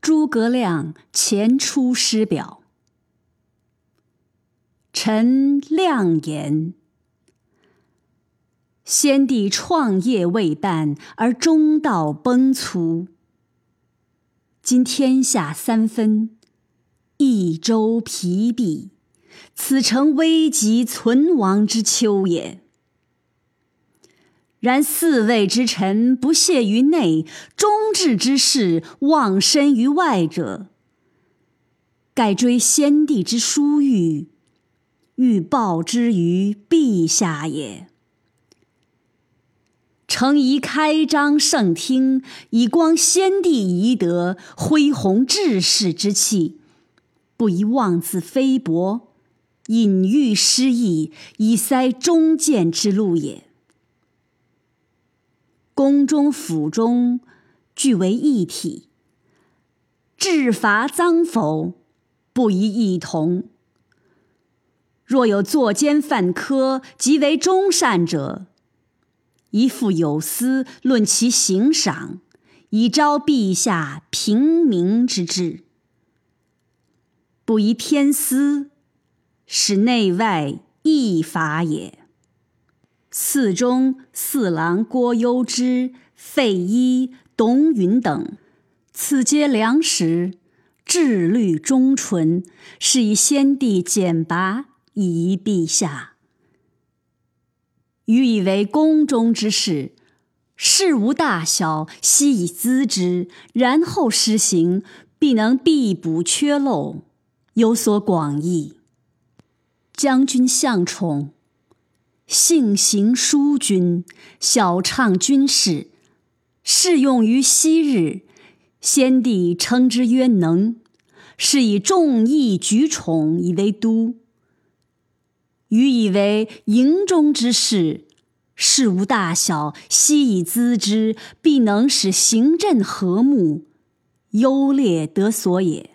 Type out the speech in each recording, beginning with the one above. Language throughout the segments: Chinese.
诸葛亮前出师表。臣亮言：先帝创业未半而中道崩殂，今天下三分，益州疲弊，此诚危急存亡之秋也。然四位之臣不懈于内，忠志之士忘身于外者，盖追先帝之殊遇，欲报之于陛下也。诚宜开张圣听，以光先帝遗德，恢弘志士之气，不宜妄自菲薄，隐喻失意，以塞忠谏之路也。宫中府中，俱为一体。治罚赃否，不宜异同。若有作奸犯科，即为忠善者，宜复有司论其刑赏，以昭陛下平明之志。不宜偏私，使内外异法也。寺中四郎郭攸之、费祎、董允等，此皆良实，志虑忠纯，是以先帝简拔以遗陛下。予以为宫中之事，事无大小，悉以咨之，然后施行，必能必补缺漏，有所广益。将军向宠。性行淑君，晓畅军事，适用于昔日。先帝称之曰能，是以众义举宠以为都。予以为营中之事，事无大小，悉以咨之，必能使行阵和睦，优劣得所也。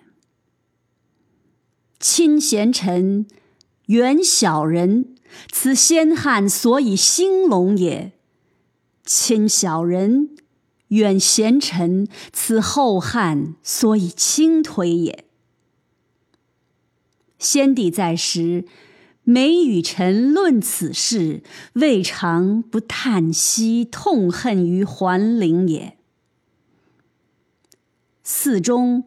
亲贤臣，远小人。此先汉所以兴隆也，亲小人，远贤臣，此后汉所以倾颓也。先帝在时，每与臣论此事，未尝不叹息痛恨于桓灵也。寺中，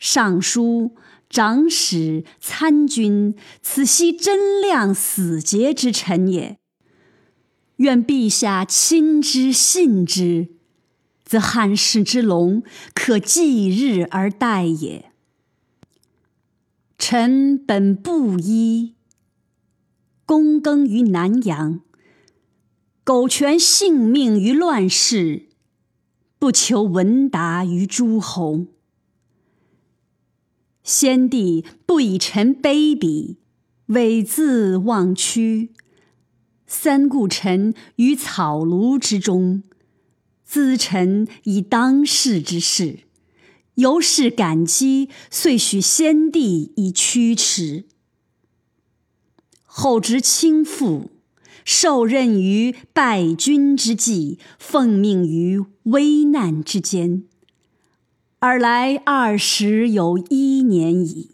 尚书。长史、参军，此悉真亮死节之臣也。愿陛下亲之信之，则汉室之隆可继日而待也。臣本布衣，躬耕于南阳，苟全性命于乱世，不求闻达于诸侯。先帝不以臣卑鄙，猥自忘屈，三顾臣于草庐之中，咨臣以当世之事，由是感激，遂许先帝以驱驰。后值倾覆，受任于败军之际，奉命于危难之间。尔来二十有一年矣。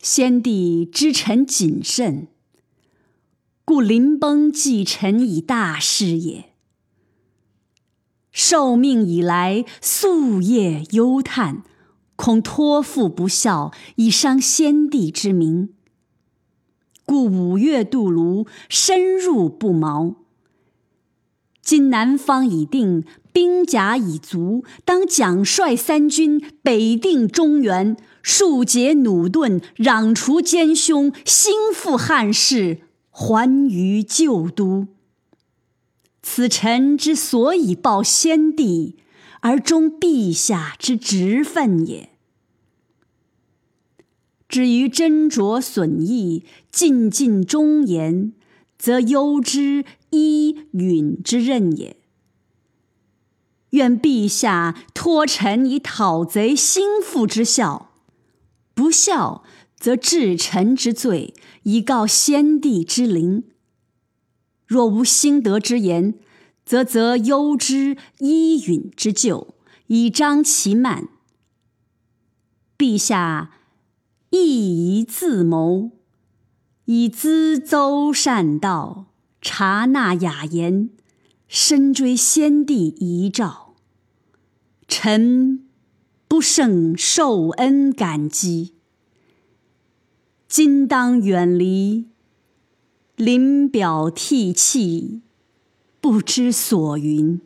先帝知臣谨慎，故临崩寄臣以大事也。受命以来，夙夜忧叹，恐托付不效，以伤先帝之明，故五月渡泸，深入不毛。今南方已定。兵甲已足，当奖率三军，北定中原，庶解弩钝，攘除奸凶，兴复汉室，还于旧都。此臣之所以报先帝，而忠陛下之职分也。至于斟酌损益，尽尽忠言，则攸之、一允之任也。愿陛下托臣以讨贼兴复之效，不效则治臣之罪，以告先帝之灵。若无兴德之言，则则忧之依允之咎，以彰其慢，陛下亦宜自谋，以咨邹善道，察纳雅言，深追先帝遗诏。臣不胜受恩感激。今当远离，临表涕泣，不知所云。